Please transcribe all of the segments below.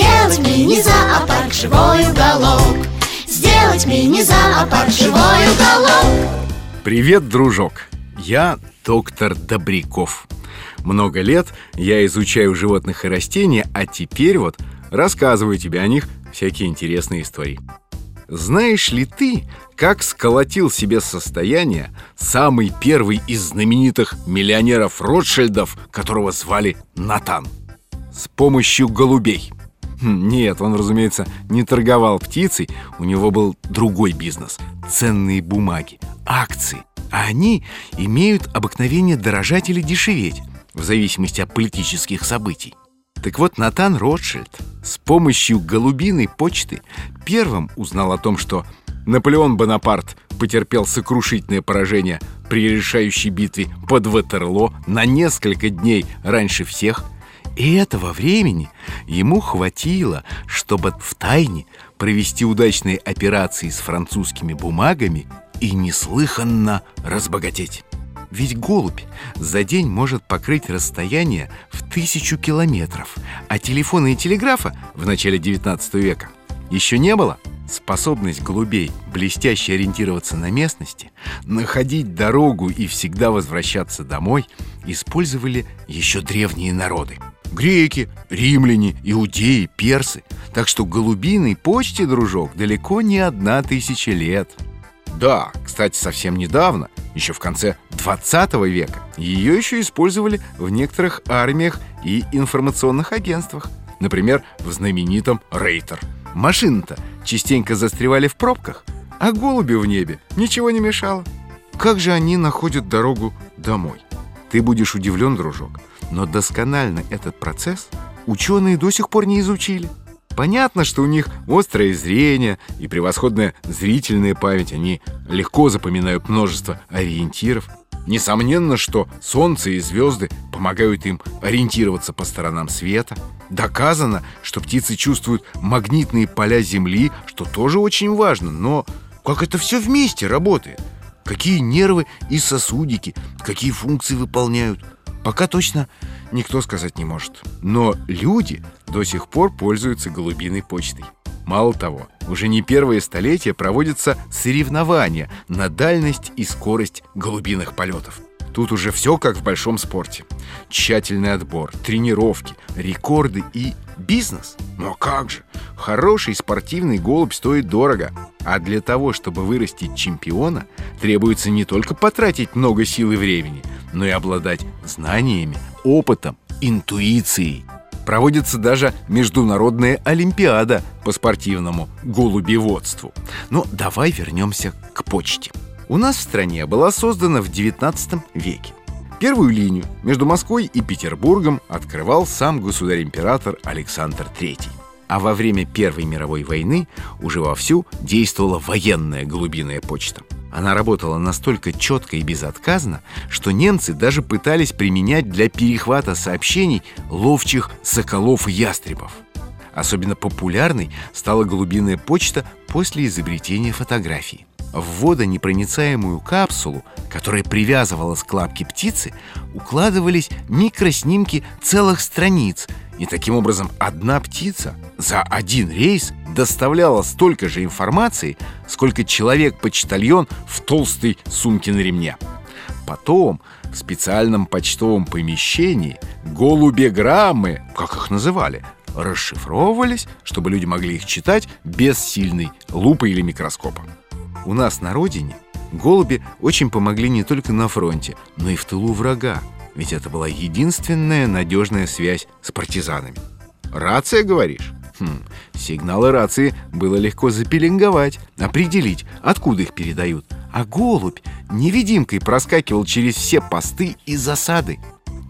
Сделать мини-зоопарк живой уголок Сделать мини-зоопарк живой уголок Привет, дружок! Я доктор Добряков. Много лет я изучаю животных и растения, а теперь вот рассказываю тебе о них всякие интересные истории. Знаешь ли ты, как сколотил себе состояние самый первый из знаменитых миллионеров Ротшильдов, которого звали Натан? С помощью голубей. Хм, Нет, он, разумеется, не торговал птицей, у него был другой бизнес – ценные бумаги, акции. А они имеют обыкновение дорожать или дешеветь, в зависимости от политических событий. Так вот, Натан Ротшильд с помощью голубиной почты первым узнал о том, что Наполеон Бонапарт потерпел сокрушительное поражение при решающей битве под Ватерло на несколько дней раньше всех – и этого времени ему хватило, чтобы в тайне провести удачные операции с французскими бумагами и неслыханно разбогатеть. Ведь голубь за день может покрыть расстояние в тысячу километров, а телефона и телеграфа в начале 19 века еще не было. Способность голубей блестяще ориентироваться на местности, находить дорогу и всегда возвращаться домой использовали еще древние народы. Греки, римляне, иудеи, персы. Так что голубиной почте, дружок, далеко не одна тысяча лет. Да, кстати, совсем недавно, еще в конце 20 века, ее еще использовали в некоторых армиях и информационных агентствах. Например, в знаменитом Рейтер. Машины-то частенько застревали в пробках, а голуби в небе ничего не мешало. Как же они находят дорогу домой? Ты будешь удивлен, дружок, но досконально этот процесс ученые до сих пор не изучили. Понятно, что у них острое зрение и превосходная зрительная память. Они легко запоминают множество ориентиров. Несомненно, что Солнце и звезды помогают им ориентироваться по сторонам света. Доказано, что птицы чувствуют магнитные поля Земли, что тоже очень важно. Но как это все вместе работает? Какие нервы и сосудики, какие функции выполняют? Пока точно никто сказать не может. Но люди до сих пор пользуются голубиной почтой. Мало того, уже не первые столетия проводятся соревнования на дальность и скорость голубиных полетов. Тут уже все как в большом спорте. Тщательный отбор, тренировки, рекорды и бизнес. Но как же? Хороший спортивный голубь стоит дорого. А для того, чтобы вырастить чемпиона, требуется не только потратить много сил и времени, но и обладать знаниями, опытом, интуицией. Проводится даже международная олимпиада по спортивному голубеводству. Но давай вернемся к почте. У нас в стране была создана в 19 веке. Первую линию между Москвой и Петербургом открывал сам государь-император Александр III. А во время Первой мировой войны уже вовсю действовала военная голубиная почта. Она работала настолько четко и безотказно, что немцы даже пытались применять для перехвата сообщений ловчих соколов и ястребов. Особенно популярной стала голубиная почта после изобретения фотографии. В водонепроницаемую капсулу, которая привязывалась к лапке птицы, укладывались микроснимки целых страниц, и таким образом одна птица за один рейс доставляла столько же информации, сколько человек-почтальон в толстой сумке на ремне. Потом в специальном почтовом помещении голубеграммы, как их называли, расшифровывались, чтобы люди могли их читать без сильной лупы или микроскопа. У нас на родине голуби очень помогли не только на фронте, но и в тылу врага, ведь это была единственная надежная связь с партизанами. Рация, говоришь? Хм, сигналы рации было легко запеленговать, определить, откуда их передают. А голубь невидимкой проскакивал через все посты и засады.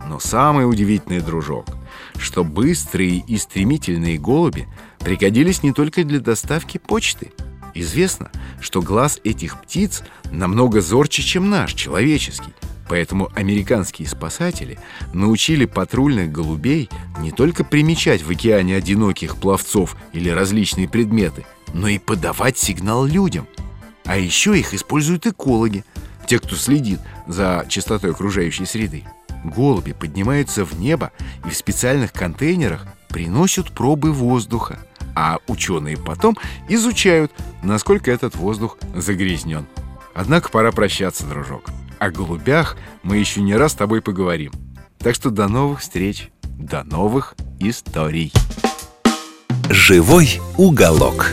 Но самый удивительный дружок, что быстрые и стремительные голуби пригодились не только для доставки почты. Известно, что глаз этих птиц намного зорче, чем наш, человеческий. Поэтому американские спасатели научили патрульных голубей не только примечать в океане одиноких пловцов или различные предметы, но и подавать сигнал людям. А еще их используют экологи, те, кто следит за чистотой окружающей среды. Голуби поднимаются в небо и в специальных контейнерах приносят пробы воздуха, а ученые потом изучают, насколько этот воздух загрязнен. Однако пора прощаться, дружок. О голубях мы еще не раз с тобой поговорим. Так что до новых встреч, до новых историй. Живой уголок.